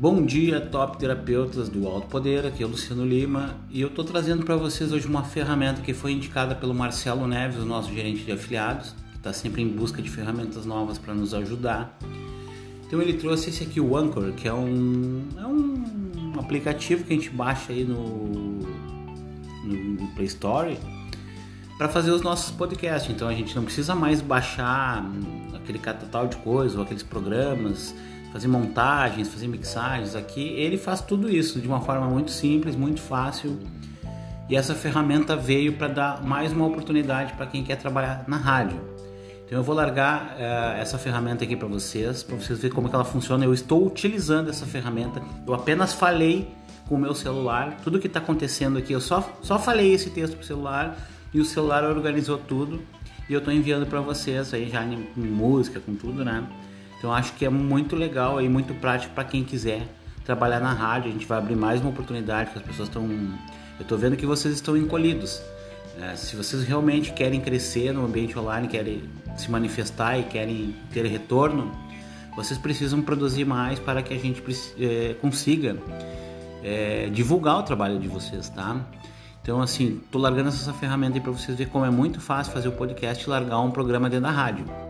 Bom dia, top terapeutas do Alto Poder. Aqui é o Luciano Lima e eu estou trazendo para vocês hoje uma ferramenta que foi indicada pelo Marcelo Neves, nosso gerente de afiliados, que está sempre em busca de ferramentas novas para nos ajudar. Então ele trouxe esse aqui, o Anchor, que é um, é um aplicativo que a gente baixa aí no, no Play Store para fazer os nossos podcasts. Então a gente não precisa mais baixar aquele catatau de coisas ou aqueles programas fazer montagens, fazer mixagens aqui, ele faz tudo isso de uma forma muito simples, muito fácil. E essa ferramenta veio para dar mais uma oportunidade para quem quer trabalhar na rádio. Então eu vou largar uh, essa ferramenta aqui para vocês, para vocês verem como ela funciona. Eu estou utilizando essa ferramenta. Eu apenas falei com o meu celular, tudo que está acontecendo aqui, eu só, só falei esse texto para o celular e o celular organizou tudo e eu estou enviando para vocês aí já em, em música, com tudo, né? Então acho que é muito legal e muito prático para quem quiser trabalhar na rádio. A gente vai abrir mais uma oportunidade que as pessoas estão. Eu estou vendo que vocês estão encolhidos. É, se vocês realmente querem crescer no ambiente online, querem se manifestar e querem ter retorno, vocês precisam produzir mais para que a gente é, consiga é, divulgar o trabalho de vocês, tá? Então, assim, tô largando essa ferramenta aí para vocês verem como é muito fácil fazer o podcast e largar um programa dentro da rádio.